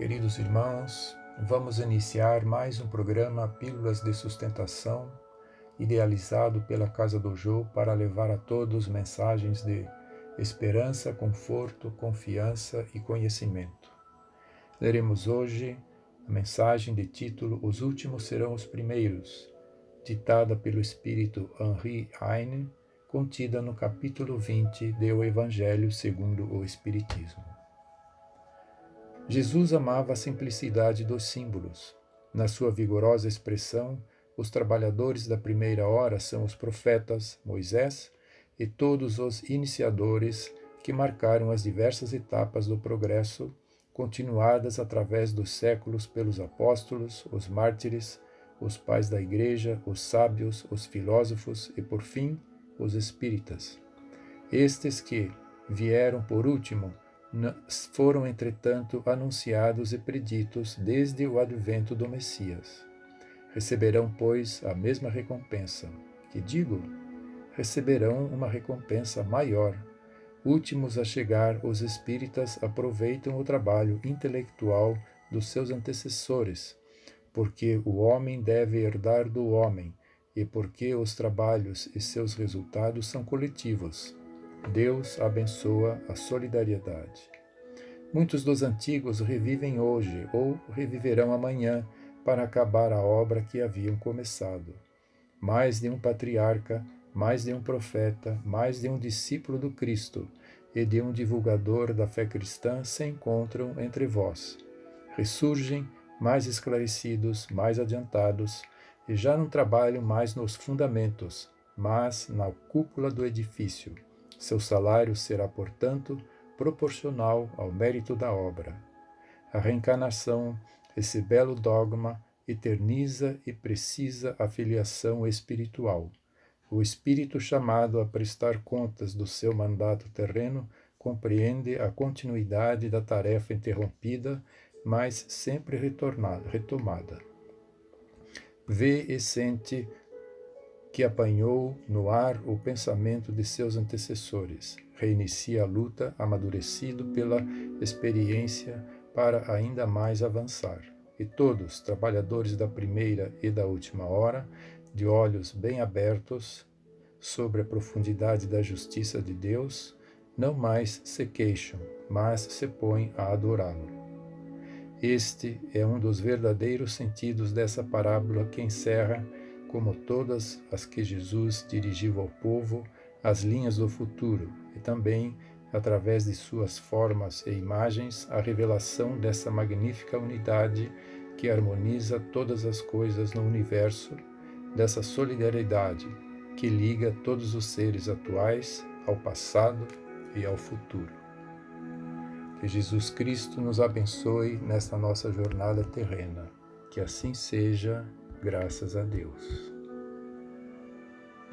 Queridos irmãos, vamos iniciar mais um programa Pílulas de Sustentação, idealizado pela Casa do Jô para levar a todos mensagens de esperança, conforto, confiança e conhecimento. Leremos hoje a mensagem de título Os Últimos Serão os Primeiros, ditada pelo espírito Henri Heine, contida no capítulo 20 do Evangelho segundo o Espiritismo. Jesus amava a simplicidade dos símbolos. Na sua vigorosa expressão, os trabalhadores da primeira hora são os profetas, Moisés e todos os iniciadores que marcaram as diversas etapas do progresso, continuadas através dos séculos pelos apóstolos, os mártires, os pais da Igreja, os sábios, os filósofos e, por fim, os espíritas. Estes que vieram por último foram, entretanto, anunciados e preditos desde o advento do Messias. Receberão, pois, a mesma recompensa. Que digo? Receberão uma recompensa maior. Últimos a chegar, os espíritas aproveitam o trabalho intelectual dos seus antecessores, porque o homem deve herdar do homem e porque os trabalhos e seus resultados são coletivos Deus abençoa a solidariedade. Muitos dos antigos revivem hoje ou reviverão amanhã para acabar a obra que haviam começado. Mais de um patriarca, mais de um profeta, mais de um discípulo do Cristo e de um divulgador da fé cristã se encontram entre vós. Ressurgem mais esclarecidos, mais adiantados, e já não trabalham mais nos fundamentos, mas na cúpula do edifício seu salário será, portanto, proporcional ao mérito da obra. A reencarnação, esse belo dogma, eterniza e precisa a filiação espiritual. O espírito chamado a prestar contas do seu mandato terreno compreende a continuidade da tarefa interrompida, mas sempre retornada, retomada. Vê e sente que apanhou no ar o pensamento de seus antecessores. Reinicia a luta, amadurecido pela experiência para ainda mais avançar. E todos, trabalhadores da primeira e da última hora, de olhos bem abertos sobre a profundidade da justiça de Deus, não mais se queixam, mas se põem a adorá-lo. Este é um dos verdadeiros sentidos dessa parábola que encerra como todas as que Jesus dirigiu ao povo, as linhas do futuro e também, através de suas formas e imagens, a revelação dessa magnífica unidade que harmoniza todas as coisas no universo, dessa solidariedade que liga todos os seres atuais ao passado e ao futuro. Que Jesus Cristo nos abençoe nesta nossa jornada terrena. Que assim seja graças a Deus.